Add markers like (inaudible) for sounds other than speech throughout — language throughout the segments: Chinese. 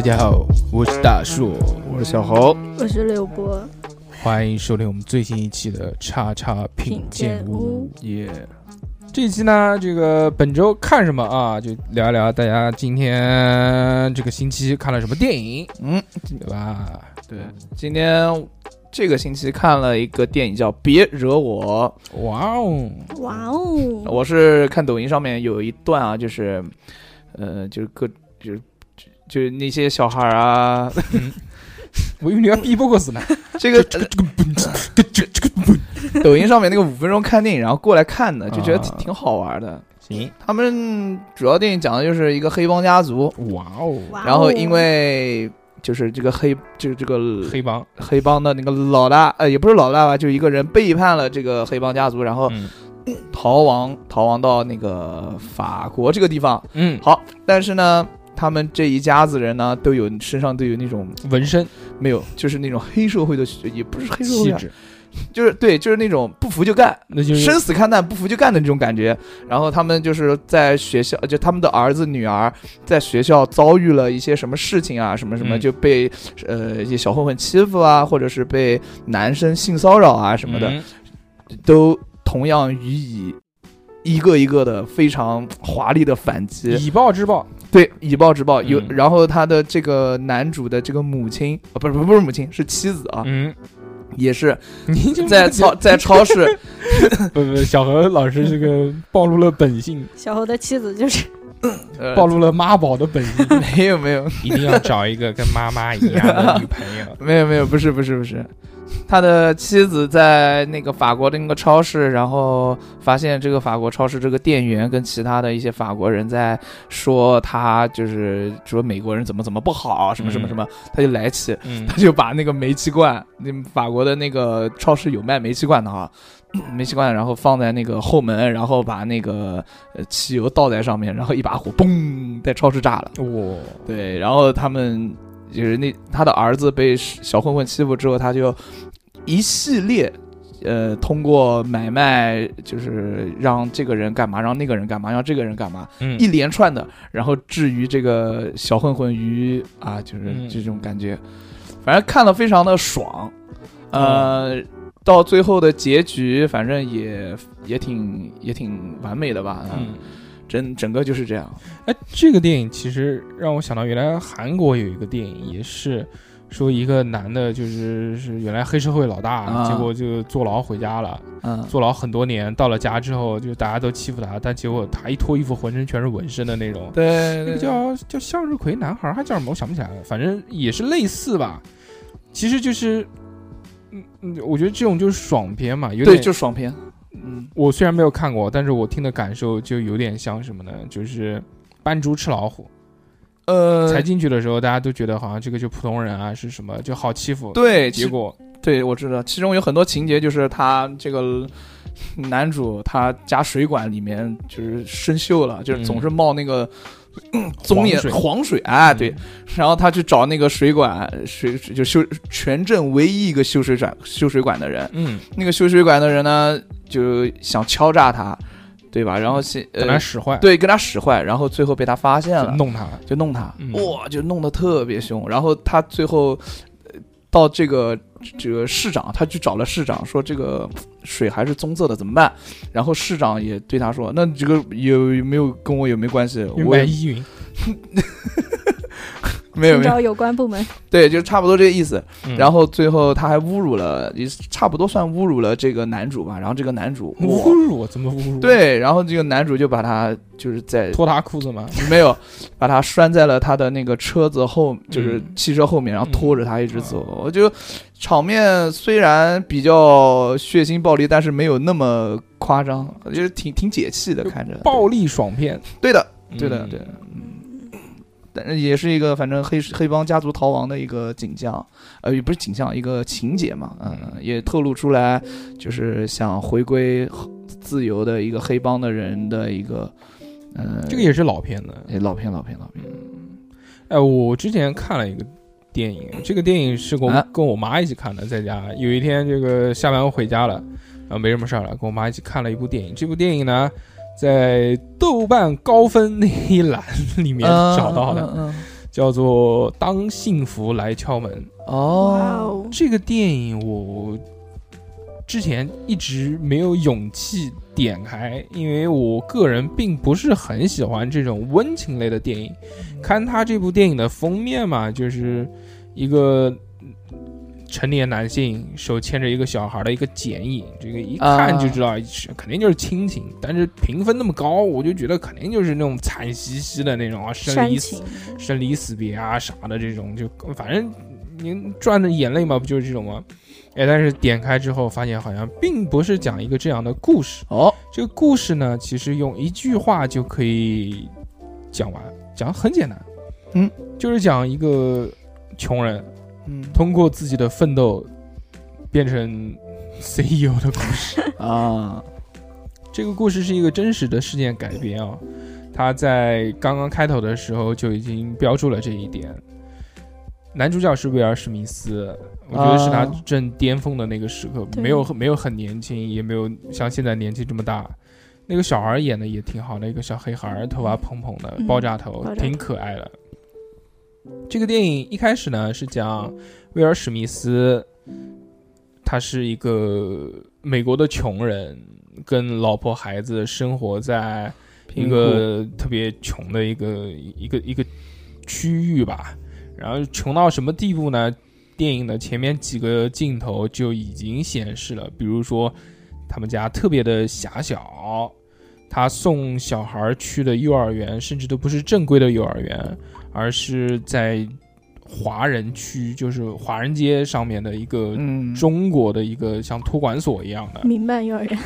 大家好，我是大树，我是小侯，我是刘波，欢迎收听我们最新一期的叉叉品鉴屋。耶！这一期呢，这个本周看什么啊？就聊一聊大家今天这个星期看了什么电影，嗯，对吧？对，今天这个星期看了一个电影叫《别惹我。哇哦，哇哦》，，我是看抖音上面有一段啊，就是，呃，就是各就是就就是那些小孩儿啊，我以为你要 B-box 呢。这个抖音上面那个五分钟看电影，然后过来看的，就觉得挺好玩的。行，他们主要电影讲的就是一个黑帮家族，哇哦，然后因为就是这个黑就是这个黑帮，黑帮的那个老大，呃，也不是老大吧，就一个人背叛了这个黑帮家族，然后嗯逃亡逃亡到那个法国这个地方。嗯，好，但是呢，他们这一家子人呢，都有身上都有那种纹身没有，就是那种黑社会的，也不是黑社会啊，气质，就是对，就是那种不服就干。那就是生死看淡，不服就干的那种感觉。然后他们就是在学校，就他们的儿子女儿在学校遭遇了一些什么事情啊，什么什么嗯就被呃一些小混混欺负啊，或者是被男生性骚扰啊什么的，嗯都同样予以一个一个的非常华丽的反击。以暴制暴，对，以暴制暴。有，嗯然后他的这个男主的这个母亲啊，不是不是不是母亲，是妻子啊，嗯，也是你就在超在超市。(laughs) 不不，小何老师这个暴露了本性，小何的妻子就是呃暴露了妈宝的本性，(laughs) 没有没有，一定要找一个跟妈妈一样的女朋友。(laughs) 没有没有，不是不是不是，他的妻子在那个法国的那个超市，然后发现这个法国超市这个店员跟其他的一些法国人在说他就是说美国人怎么怎么不好，什么什么什么，他就来气，嗯他就把那个煤气罐，那法国的那个超市有卖煤气罐的哈。煤气罐，然后放在那个后门，然后把那个呃汽油倒在上面，然后一把火，嘣，在超市炸了。哇，对，然后他们就是那他的儿子被小混混欺负之后，他就一系列。呃，通过买卖，就是让这个人干嘛，让那个人干嘛，让这个人干嘛，嗯一连串的，然后置于这个小混混于啊，就是嗯这种感觉，反正看了非常的爽，呃，到最后的结局，反正也也挺也挺完美的吧，嗯，整整个就是这样，哎，这个电影其实让我想到，原来韩国有一个电影，也是说一个男的，就是是原来黑社会老大，啊。结果就坐牢回家了，嗯，坐牢很多年，到了家之后，就大家都欺负他，但结果他一脱衣服，浑身全是纹身的那种。对那个，叫叫向日葵男孩，还叫什么？我想不起来了，反正也是类似吧。其实就是，嗯嗯，我觉得这种就是爽片嘛，有对，点就爽片，嗯，我虽然没有看过，但是我听的感受就有点像什么呢？就是扮猪吃老虎。呃，才进去的时候，大家都觉得好像这个就普通人啊，是什么就好欺负。对，结果对我知道，其中有很多情节就是他这个男主他家水管里面就是生锈了，就是总是冒那个。嗯棕眼黄水黄水啊，嗯对，然后他去找那个水管水就修全镇唯一一个修水管修水管的人，嗯，那个修水管的人呢就想敲诈他，对吧？然后先跟他呃使坏，对跟他使坏，然后最后被他发现了，弄他。就弄他，嗯哇，就弄得特别凶。然后他最后呃到这个这个市长，他去找了市长，说这个水还是棕色的，怎么办？然后市长也对他说，那这个有有没有跟我也没有关系？因我也为依云，寻 (laughs) 没有没有，找有关部门，(laughs) 对，就差不多这个意思。嗯然后最后他还侮辱了，也差不多算侮辱了这个男主吧。然后这个男主侮哇，辱怎么侮辱？，对，然后这个男主就把他就是在脱他裤子吗。没有，把他拴在了他的那个车子后，就是嗯汽车后面，然后嗯拖着他一直走。哦我就场面虽然比较血腥暴力，但是没有那么夸张，就是挺挺解气的，看着。暴力爽片，对的，对的，嗯对。但是也是一个反正黑黑帮家族逃亡的一个景象，呃，也不是景象，一个情节嘛，嗯，也透露出来，就是想回归自由的一个黑帮的人的一个，呃，这个也是老片的。哎老片老片老片，哎，我之前看了一个电影，这个电影是跟我、啊跟我妈一起看的，在家有一天这个下班回家了，然后没什么事儿了，跟我妈一起看了一部电影。这部电影呢，在豆瓣高分那一栏里面找到的，嗯叫做《当幸福来敲门》。哦，这个电影我之前一直没有勇气点开，因为我个人并不是很喜欢这种温情类的电影。看他这部电影的封面嘛，就是一个成年男性手牵着一个小孩的一个剪影，这个一看就知道是肯定就是亲情。但是评分那么高，我就觉得肯定就是那种惨兮兮的那种啊，生离死，生离死别啊啥的这种，就反正您赚的眼泪嘛，不就是这种吗？哎，但是点开之后发现好像并不是讲一个这样的故事。哦，这个故事呢，其实用一句话就可以讲完，讲很简单，嗯，就是讲一个穷人嗯通过自己的奋斗变成 CEO 的故事。啊，这个故事是一个真实的事件改编啊，他在刚刚开头的时候就已经标注了这一点。男主角是威尔史密斯，我觉得是他啊正巅峰的那个时刻，对没有没有很年轻，也没有像现在年纪这么大。那个小孩演的也挺好的，一个小黑孩儿，头发蓬蓬的，嗯爆炸头，爆炸头挺可爱的。这个电影一开始呢是讲威尔史密斯，他是一个美国的穷人，跟老婆孩子生活在一个特别穷的一个一个一个区域吧。然后穷到什么地步呢？电影的前面几个镜头就已经显示了，比如说他们家特别的狭小，他送小孩去的幼儿园甚至都不是正规的幼儿园，而是在华人区，就是华人街上面的一个嗯，中国的一个像托管所一样的，民办幼儿园，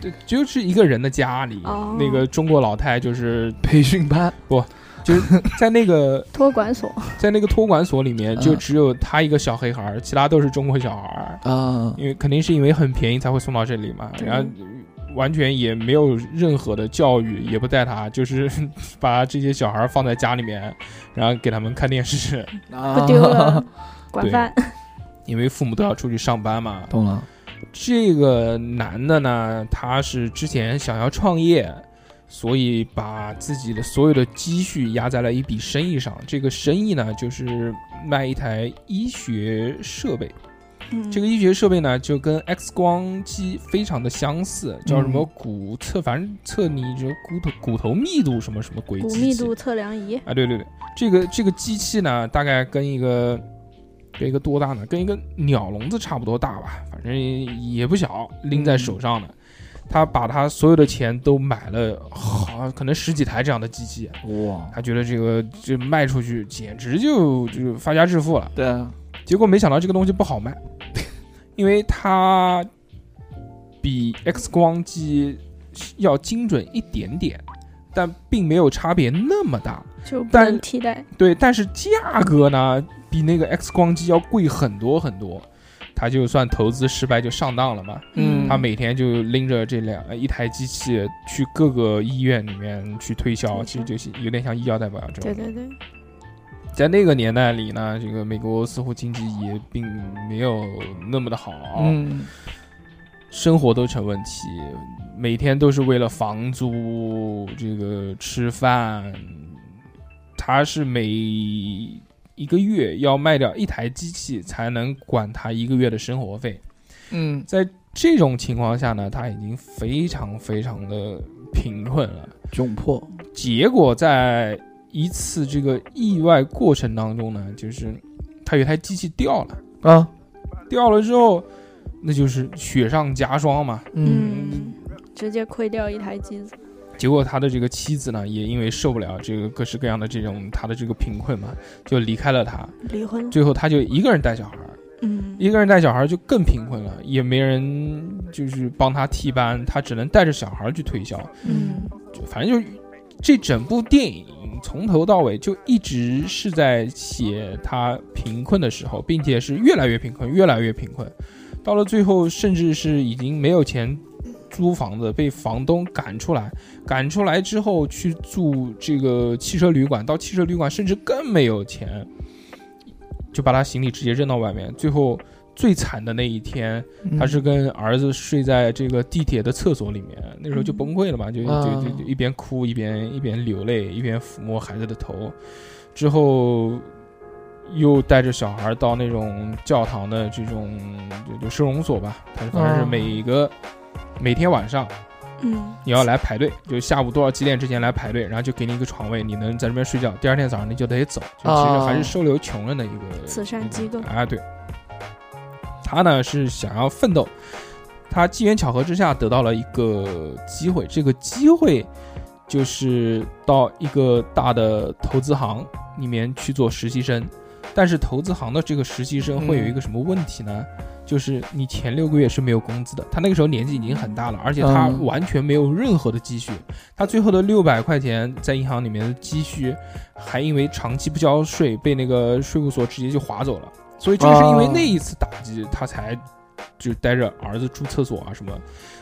对，就是一个人的家里，哦。那个中国老太就是培训班。不就是在那个 (laughs) 托管所，在那个托管所里面，嗯。就只有他一个小黑孩儿，其他都是中国小孩儿，啊，因为肯定是因为很便宜才会送到这里嘛，然后完全也没有任何的教育，也不带他，就是 (laughs) 把这些小孩放在家里面，然后给他们看电视，不丢了，管对饭，因为父母都要出去上班嘛。懂了，这个男的呢，他是之前想要创业，所以把自己的所有的积蓄压在了一笔生意上。这个生意呢，就是卖一台医学设备。嗯。这个医学设备呢，就跟 X 光机非常的相似，叫什么嗯。骨测，反正测你这骨头骨头密度什么什么鬼骨密度测量仪，啊，对对对，这个这个机器呢，大概跟一个跟一个多大呢？跟一个鸟笼子差不多大吧，反正也不小，拎在手上的。他把他所有的钱都买了，好可能十几台这样的机器，哇，他觉得这个这卖出去简直就就发家致富了。对啊，结果没想到这个东西不好卖，(laughs) 因为它比 X 光机要精准一点点，但并没有差别那么大。就不能替代，对，但是价格呢，比那个 X 光机要贵很多很多。他就算投资失败就上当了嘛。嗯他每天就拎着这两一台机器去各个医院里面去推销，推销其实就是有点像医药代表这种。对对对，在那个年代里呢，这个美国似乎经济也并没有那么的好，嗯，生活都成问题，每天都是为了房租、这个吃饭。他是每一个月要卖掉一台机器才能管他一个月的生活费。嗯，在这种情况下呢，他已经非常非常的贫困了。窘迫，结果在一次这个意外过程当中呢，就是他有一台机器掉了，啊，掉了之后，那就是雪上加霜嘛。嗯，嗯，直接亏掉一台机子，结果他的这个妻子呢，也因为受不了这个各式各样的这种他的这个贫困嘛，就离开了他。离婚，最后他就一个人带小孩，嗯，一个人带小孩就更贫困了，也没人就是帮他替班，他只能带着小孩去推销。嗯，就反正就这整部电影从头到尾就一直是在写他贫困的时候，并且是越来越贫困，越来越贫困，到了最后甚至是已经没有钱租房子，被房东赶出来，赶出来之后去住这个汽车旅馆，到汽车旅馆甚至更没有钱，就把他行李直接扔到外面，最后。最惨的那一天，嗯他是跟儿子睡在这个地铁的厕所里面，那时候就崩溃了嘛，就就就就一边哭一边一边流泪，一边抚摸孩子的头，之后又带着小孩到那种教堂的这种就就收容所吧，他反正是哦每个、每天晚上嗯，你要来排队，就下午多少几点之前来排队，然后就给你一个床位，你能在这边睡觉，第二天早上你就得走，就其实还是收留穷人的一个慈善机构啊，对。他呢是想要奋斗，他机缘巧合之下得到了一个机会，这个机会就是到一个大的投资行里面去做实习生，但是投资行的这个实习生会有一个什么问题呢？就是你前六个月是没有工资的。他那个时候年纪已经很大了，而且他嗯完全没有任何的积蓄。他最后的六百块钱在银行里面的积蓄，还因为长期不交税被那个税务所直接就划走了。所以正是因为那一次打击，他才就带着儿子住厕所啊什么。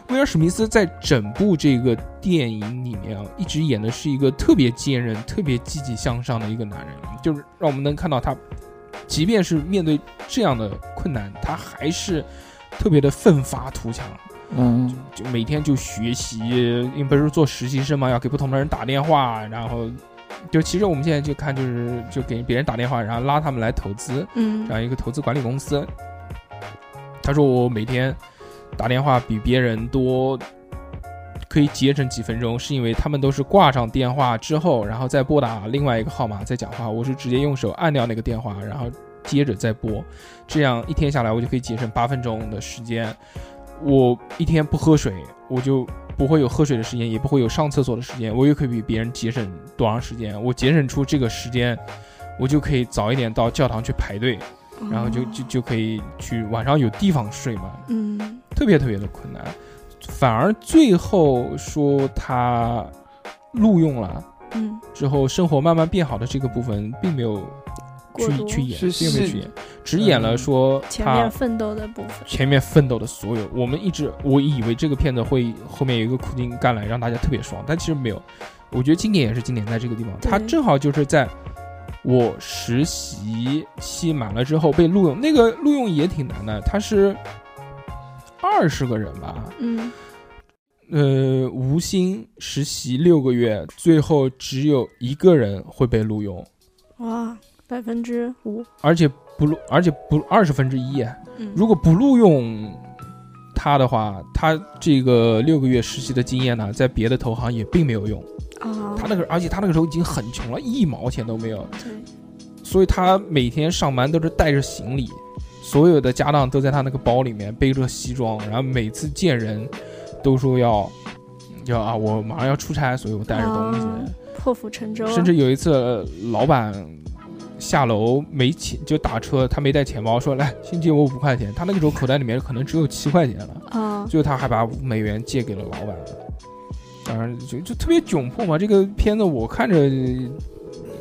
威尔史密斯在整部这个电影里面啊，一直演的是一个特别坚韧、特别积极向上的一个男人，就是让我们能看到他，即便是面对这样的困难，他还是特别的奋发图强。嗯就每天就学习，因为不是做实习生嘛，要给不同的人打电话，然后就其实我们现在就看就是就给别人打电话，然后拉他们来投资，嗯这样一个投资管理公司。他说我每天打电话比别人多，可以节省几分钟，是因为他们都是挂上电话之后，然后再拨打另外一个号码再讲话，我是直接用手按掉那个电话，然后接着再拨，这样一天下来我就可以节省八分钟的时间。我一天不喝水，我就不会有喝水的时间，也不会有上厕所的时间，我又可以比别人节省多长时间？我节省出这个时间，我就可以早一点到教堂去排队，然后就哦就就可以去晚上有地方睡嘛，嗯特别特别的困难。反而最后说他录用了嗯，之后，生活慢慢变好的这个部分，并没有去去演，是是并没有去演，只演了说前他面奋斗的部分，前面奋斗的所有，我们一直我以为这个片子会后面有一个苦尽甘来，让大家特别爽，但其实没有。我觉得经典也是经典在这个地方，对。它正好就是在我实习期满了之后被录用，那个录用也挺难的，他是二十个人吧，嗯。呃，无薪实习六个月，最后只有一个人会被录用，哇，百分之五，而且不录，而且不二十分之一。嗯，如果不录用他的话，他这个六个月实习的经验呢，在别的投行也并没有用。啊，他那个，而且他那个时候已经很穷了，一毛钱都没有，对，所以他每天上班都是带着行李，所有的家当都在他那个包里面，背着西装，然后每次见人都说要要啊，我马上要出差，所以我带着东西。啊破釜沉舟啊，甚至有一次，呃老板下楼没钱，就打车，他没带钱包，说来先借我五块钱。他那个时候口袋里面可能只有七块钱了，啊，最后他还把五美元借给了老板。当然就就特别窘迫嘛。这个片子我看着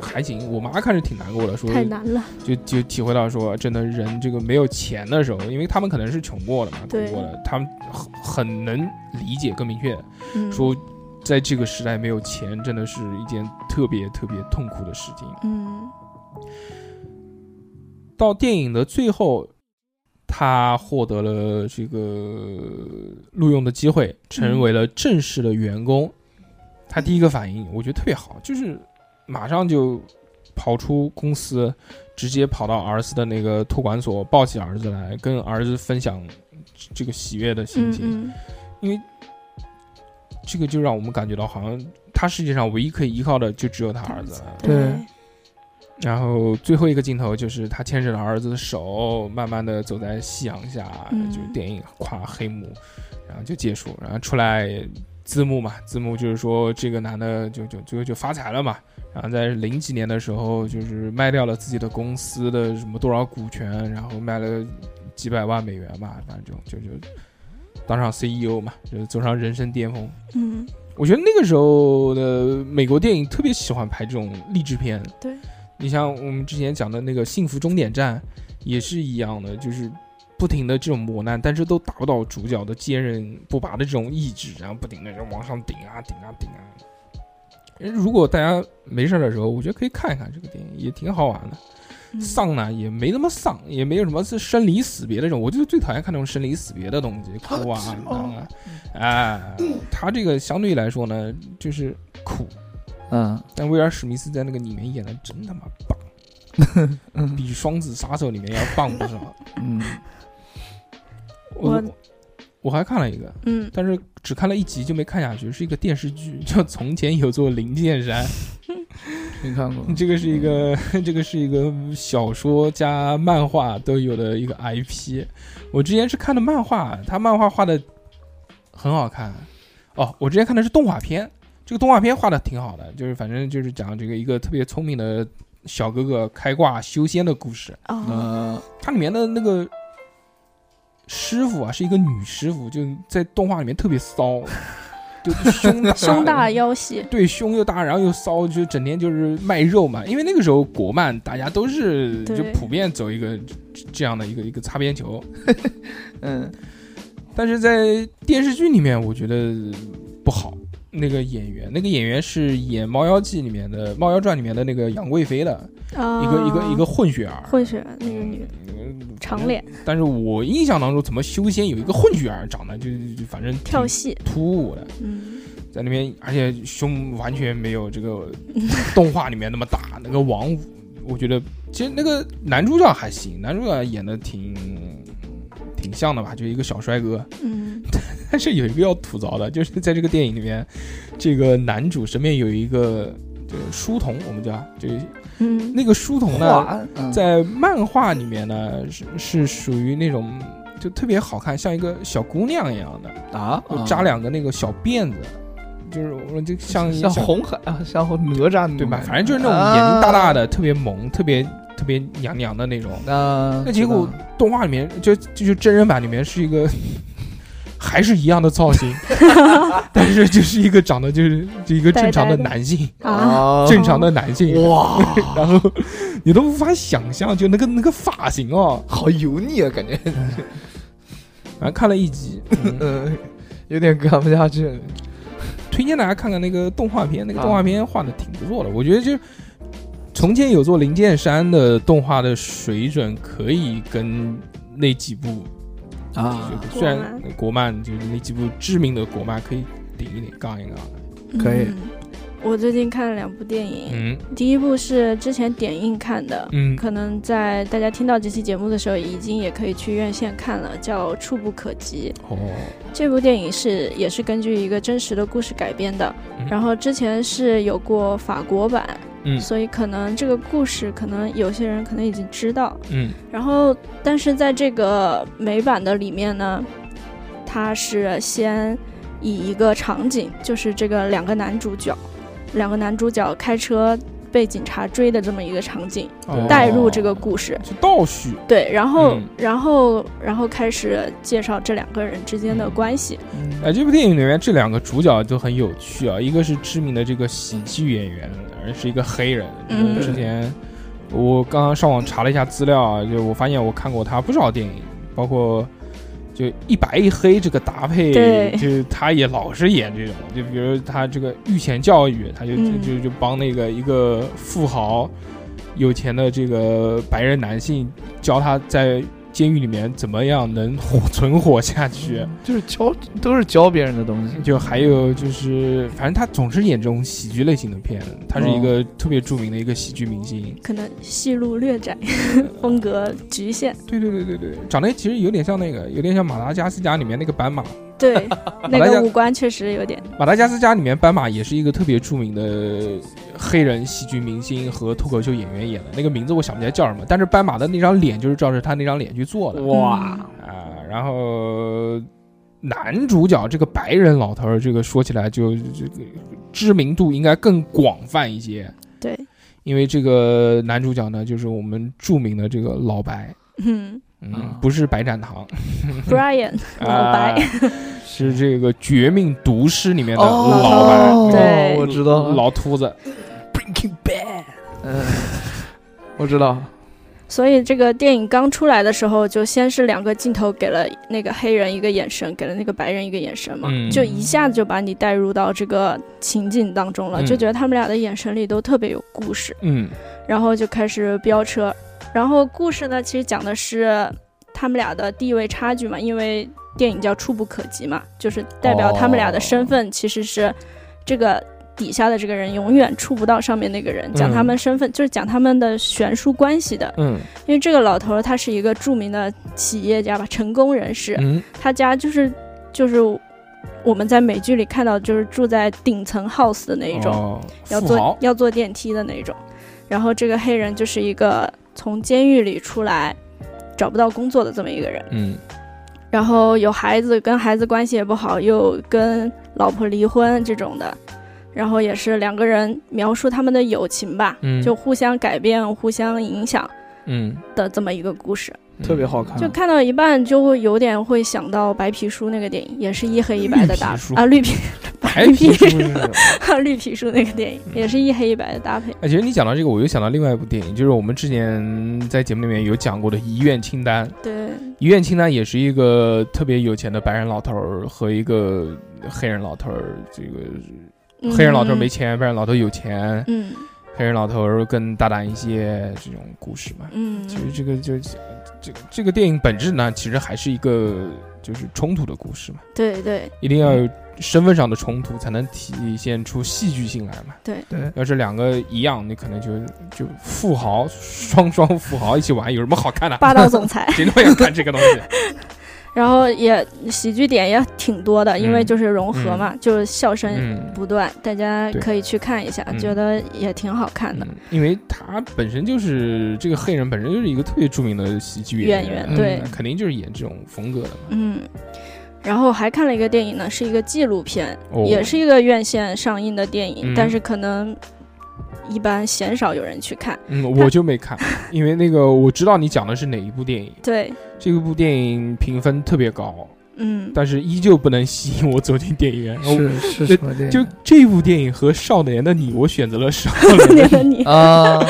还行，我妈看着挺难过的，说太难了，就就体会到说，真的人这个没有钱的时候，因为他们可能是穷过的嘛，苦对过的，他们很很能理解更明确嗯，说，在这个时代没有钱，真的是一件特别特别痛苦的事情。嗯到电影的最后，他获得了这个录用的机会，成为了正式的员工。他第一个反应，我觉得特别好，就是马上就跑出公司，直接跑到儿子的那个托管所，抱起儿子来，跟儿子分享这个喜悦的心嗯情。嗯因为这个就让我们感觉到，好像他世界上唯一可以依靠的就只有他儿子了。对然后最后一个镜头就是他牵着他儿子的手，慢慢的走在夕阳下，嗯就是电影跨黑幕，然后就结束，然后出来字幕嘛，字幕就是说这个男的就就最后就发财了嘛，然后在零几年的时候就是卖掉了自己的公司的什么多少股权，然后卖了几百万美元吧，反正就就就当上 CEO 嘛，就是走上人生巅峰。嗯，我觉得那个时候的美国电影特别喜欢拍这种励志片。对，你像我们之前讲的那个《幸福终点站》，也是一样的，就是不停的这种磨难，但是都达不到主角的坚韧不拔的这种意志，然后不停的就往上顶啊顶啊顶啊。呃如果大家没事的时候，我觉得可以看一看这个电影，也挺好玩的。嗯丧呢也没那么丧，也没有什么是生离死别的这种，我就最讨厌看那种生离死别的东西，哭啊，啊，哎，他这个相对来说呢，就是苦，嗯但威尔史密斯在那个里面演的真他妈棒，嗯 (laughs) 比《双子杀手》里面要棒不少。嗯，我我我还看了一个，嗯，但是只看了一集就没看下去，是一个电视剧，叫《从前有座灵剑山》。(laughs) 没看过。这个是一个，(laughs) 这个是一个小说加漫画都有的一个 IP。我之前是看的漫画，他漫画画的很好看。哦，我之前看的是动画片，这个动画片画的挺好的，就是反正就是讲这个一个特别聪明的小哥哥开挂修仙的故事。哦，嗯它里面的那个师傅啊，是一个女师傅，就在动画里面特别骚，(laughs) 就胸大胸大腰细，对，胸又大，然后又骚，就整天就是卖肉嘛。因为那个时候国漫大家都是就普遍走一个这样的一个一个擦边球，嗯 (laughs) 但是在电视剧里面，我觉得不好。那个演员，那个演员是演《猫妖记》里面的《猫妖传》里面的那个杨贵妃的啊，一个一个一个混血儿，混血那个女嗯长脸。但是我印象当中，怎么修仙有一个混血儿长得就就反正跳戏，突兀的，嗯，在那边，而且胸完全没有这个 (laughs) 动画里面那么大。那个王，我觉得其实那个男主角还行，男主角演的挺挺像的吧，就一个小帅哥。嗯，(laughs) 但是有一个要吐槽的，就是 (laughs) 在这个电影里面，这个男主身边有一个这个书童，我们叫就是嗯，那个书童呢，嗯在漫画里面呢是是属于那种就特别好看，像一个小姑娘一样的，啊就扎两个那个小辫子，就是我就像像红海啊，像哪吒对吧？反正就是那种眼睛大大的，特别萌，特别特别娘娘的那种。啊，那结果动画里面就就就真人版里面是一个。还是一样的造型，(laughs) 但是就是一个长得就是就一个正常的男性，正常的男性，哇，(laughs) 然后你都无法想象，就那个那个发型哦，好油腻啊，感觉，反 (laughs) 正看了一集，有点看不下去。推荐大家看看那个动画片，那个动画片画的挺不错的，我觉得就从前有座灵剑山的动画的水准可以跟那几部啊。就虽然国漫就是那几部知名的国漫可以顶一顶杠一杠。的，可以。嗯。我最近看了两部电影，嗯第一部是之前点映看的，嗯。可能在大家听到这期节目的时候，已经也可以去院线看了，叫《触不可及》。哦。这部电影是也是根据一个真实的故事改编的，嗯。然后之前是有过法国版，嗯所以可能这个故事可能有些人可能已经知道。嗯然后，但是在这个美版的里面呢，它是先以一个场景，就是这个两个男主角，两个男主角开车被警察追的这么一个场景，哦带入这个故事。是倒叙，对，然后，嗯然后，然后开始介绍这两个人之间的关系。哎，这部电影里面这两个主角都很有趣啊，一个是知名的这个喜剧演员，而是一个黑人。嗯之前我刚刚上网查了一下资料啊，就我发现我看过他不少电影，包括就一白一黑这个搭配，就他也老是演这种，就比如他这个御前教育，他就嗯。就就帮那个一个富豪有钱的这个白人男性教他在监狱里面怎么样能活存活下去。就是教都是教别人的东西。就还有就是，反正他总是演这种喜剧类型的片，他是一个特别著名的一个喜剧明星。可能戏路略窄，(laughs) 风格局限。对对对对对，长得其实有点像那个，有点像马达加斯加里面那个斑马。对，那个五官确实有点。马达加斯加里面斑马也是一个特别著名的黑人喜剧明星和脱口秀演员演的，那个名字我想不起来叫什么，但是斑马的那张脸就是照着他那张脸去做的。哇，啊，然后男主角这个白人老头儿，这个说起来就这个知名度应该更广泛一些，对，因为这个男主角呢，就是我们著名的这个老白，嗯嗯，啊。不是白展堂，，(laughs) Brian 老白，啊 (laughs) 是这个《绝命毒师》里面的哦老白，对。我知道。老秃子，Breaking Bad，嗯，我知道。所以这个电影刚出来的时候，就先是两个镜头给了那个黑人一个眼神，给了那个白人一个眼神嘛，嗯。就一下子就把你带入到这个情景当中了，嗯。就觉得他们俩的眼神里都特别有故事，嗯。然后就开始飙车，然后故事呢，其实讲的是他们俩的地位差距嘛，因为电影叫《触不可及》嘛，就是代表他们俩的身份其实是这个底下的这个人永远触不到上面那个人，讲他们身份，就是讲他们的悬殊关系的。嗯因为这个老头儿他是一个著名的企业家吧，成功人士，嗯他家就是就是我们在美剧里看到，就是住在顶层 house 的那一种，哦要坐要坐电梯的那一种。然后这个黑人就是一个从监狱里出来找不到工作的这么一个人，嗯然后有孩子，跟孩子关系也不好，又跟老婆离婚这种的。然后也是两个人描述他们的友情吧，嗯就互相改变、互相影响嗯，的这么一个故事。特别好看。就看到一半就会有点会想到白皮书那个电影，也是一黑一白的搭绿皮书啊，绿皮白皮书 (laughs) (laughs) 绿皮书那个电影也是一黑一白的搭配。哎，其实你讲到这个，我又想到另外一部电影，就是我们之前在节目里面有讲过的《遗愿清单》。《对，遗愿清单》也是一个特别有钱的白人老头儿和一个黑人老头儿，这个黑人老头儿没钱，白人老头有钱，嗯黑人老头儿更大胆一些这种故事嘛。嗯，其实这个就这个这个电影本质呢，其实还是一个就是冲突的故事嘛，对对一定要有身份上的冲突，才能体现出戏剧性来嘛。对，对，要是两个一样，你可能就就富豪双双富豪一起玩，有什么好看的？霸道总 (laughs) 裁。谁他妈要看这个东西？然后也喜剧点也挺多的，因为嗯就是融合嘛，就是笑声嗯。不断，大家可以去看一下，嗯觉得也挺好看的。嗯，因为他本身就是这个黑人，本身就是一个特别著名的喜剧演员，员对。嗯肯定就是演这种风格的嘛。嗯，然后还看了一个电影呢，是一个纪录片，哦。也是一个院线上映的电影，嗯。但是可能一般鲜少有人去看。嗯，我就没看，因为那个我知道你讲的是哪一部电影，对，这部电影评分特别高，嗯，但是依旧不能吸引我走进电影院。是是什么电影？就这部电影和《少年的你》，我选择了《少年年的的你。啊，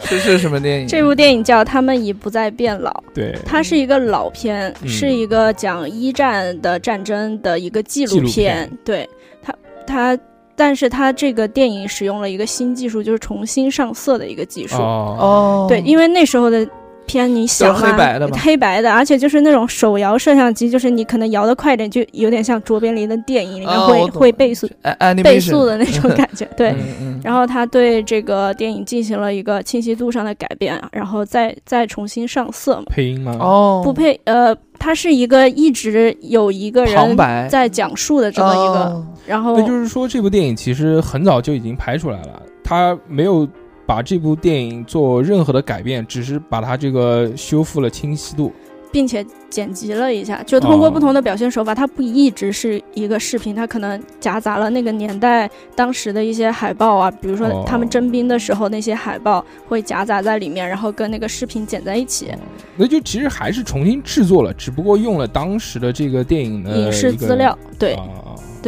是是什么电影？这部电影叫《他们已不再变老》，对，它是一个老片，嗯是一个讲一战的战争的一个纪录。片对它，它，但是它这个电影使用了一个新技术，就是重新上色的一个技术。哦，哦，对，因为那时候的片你想都是黑白的嘛黑白的，而且就是那种手摇摄像机，就是你可能摇的快一点，就有点像卓别林的电影里面会、哦会倍速哎倍速的那种感觉。对，嗯嗯，然后他对这个电影进行了一个清晰度上的改变，然后再再重新上色嘛。配音吗？哦，不配呃，他是一个一直有一个人白。在讲述的这么一个，哦。然后那就是说，这部电影其实很早就已经拍出来了，他没有把这部电影做任何的改变，只是把它这个修复了清晰度。并且剪辑了一下，就通过哦不同的表现手法，它不一直是一个视频，它可能夹杂了那个年代当时的一些海报啊，比如说哦他们征兵的时候那些海报会夹杂在里面，然后跟那个视频剪在一起，那就其实还是重新制作了，只不过用了当时的这个电影的影视资料，对，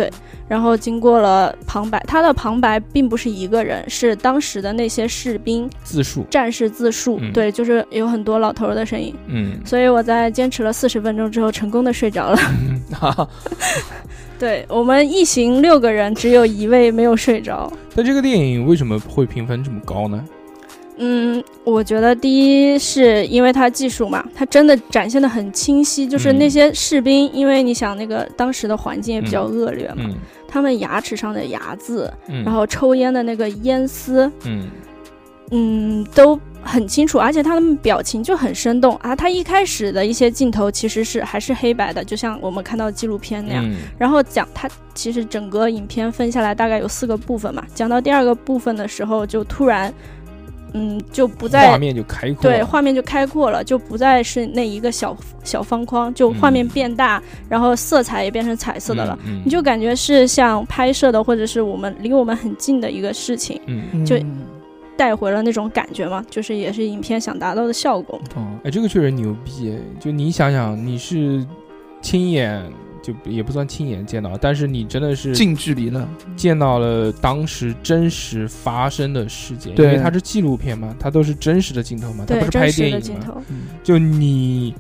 啊然后经过了旁白，他的旁白并不是一个人，是当时的那些士兵、自述，战士自述，嗯对，就是有很多老头儿的声音。嗯，所以我在坚持了四十分钟之后，成功的睡着了。(laughs) 对我们一行六个人，只有一位没有睡着。那这个电影为什么会评分这么高呢？嗯，我觉得第一是因为他技术嘛，他真的展现的很清晰，就是嗯。那些士兵，因为你想那个当时的环境也比较恶劣嘛，嗯。他们牙齿上的牙渍，嗯，然后抽烟的那个烟丝，嗯。嗯，都很清楚，而且他们表情就很生动。啊。他一开始的一些镜头其实是还是黑白的，就像我们看到纪录片那样。嗯。然后讲他其实整个影片分下来大概有四个部分嘛，讲到第二个部分的时候，就突然，嗯，就不再画面就开阔，对画面就开阔了，就不再是那一个小小方框，就画面嗯变大，然后色彩也变成彩色的了。嗯，你就感觉是像拍摄的，或者是我们离我们很近的一个事情，嗯，就嗯带回了那种感觉嘛，就是也是影片想达到的效果。哦哎，这个确实牛逼。就你想想，你是亲眼，就也不算亲眼见到，但是你真的是近距离了，见到了当时真实发生的事件，因为它是纪录片嘛，它都是真实的镜头嘛，它不是拍电影嘛。就你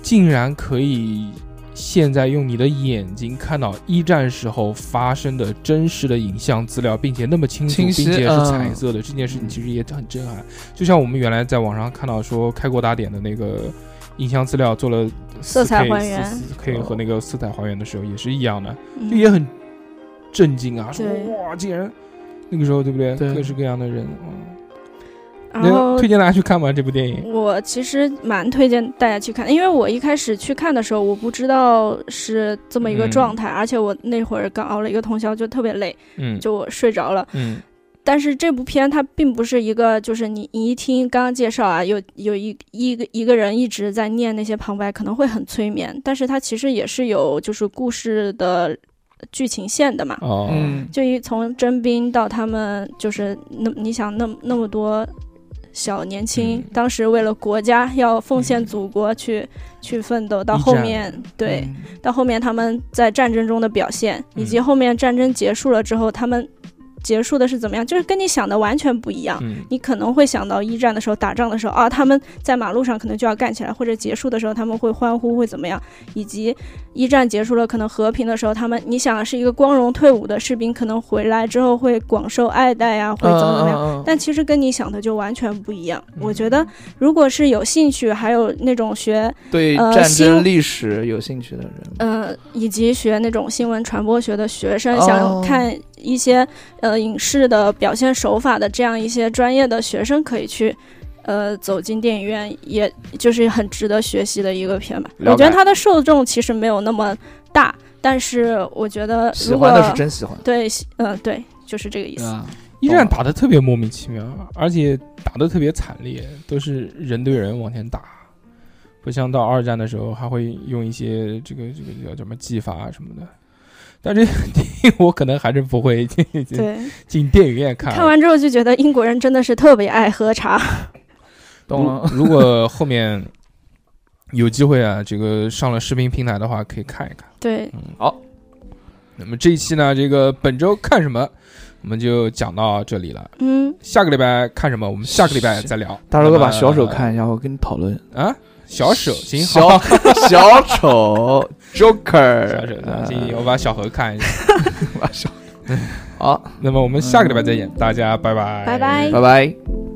竟然可以现在用你的眼睛看到一战时候发生的真实的影像资料，并且那么清楚，并且是嗯彩色的，这件事情其实也很震撼。就像我们原来在网上看到说开国大典的那个影像资料做了色彩还原四 K 和那个色彩还原的时候也是一样的，就嗯也很震惊啊，说哇，竟然那个时候对不对？对各式各样的人，嗯然后推荐大家去看吧？这部电影？我其实蛮推荐大家去看，因为我一开始去看的时候，我不知道是这么一个嗯状态，而且我那会儿刚熬了一个通宵，就特别累，嗯，就我睡着了。嗯但是这部片它并不是一个，就是你你一听刚刚介绍啊，有有一一个一个人一直在念那些旁白，可能会很催眠，但是它其实也是有就是故事的剧情线的嘛。哦，嗯。就一从征兵到他们就是那你想那那么多小年轻，嗯。当时为了国家要奉献祖国去、去奋斗，到后面对、嗯。到后面他们在战争中的表现，嗯以及后面战争结束了之后他们结束的是怎么样，就是跟你想的完全不一样。嗯你可能会想到一战的时候打仗的时候啊，他们在马路上可能就要干起来，或者结束的时候他们会欢呼，会怎么样？以及一战结束了，可能和平的时候，他们你想是一个光荣退伍的士兵，可能回来之后会广受爱戴呀、会怎么怎么样？但其实跟你想的就完全不一样。嗯我觉得，如果是有兴趣，还有那种学对战呃新争历史有兴趣的人，呃，以及学那种新闻传播学的学生，哦想看一些呃影视的表现手法的这样一些专业的学生，可以去呃走进电影院，也就是很值得学习的一个片吧。我觉得它的受众其实没有那么大，但是我觉得如果喜欢的是真喜欢，对，嗯、对，就是这个意思。啊，一战打的特别莫名其妙，而且打的特别惨烈，都是人对人往前打，不像到二战的时候还会用一些这个这个叫什么技法啊什么的。但这个 (laughs) 电影我可能还是不会进进，进电影院看。看完之后就觉得英国人真的是特别爱喝茶。(laughs) 懂了。如 (laughs) 如果后面有机会啊，这个上了视频平台的话，可以看一看。对，好那么这一期呢，这个本周看什么，我们就讲到这里了。嗯，下个礼拜看什么，我们下个礼拜再聊。大周哥把小手看一下，我跟你讨论。啊，小手行，小好，小丑 (laughs) Joker，小手行，我把小何看一下。(laughs) 把小 (laughs) 好，那么我们下个礼拜再见，大家拜拜，拜拜拜拜。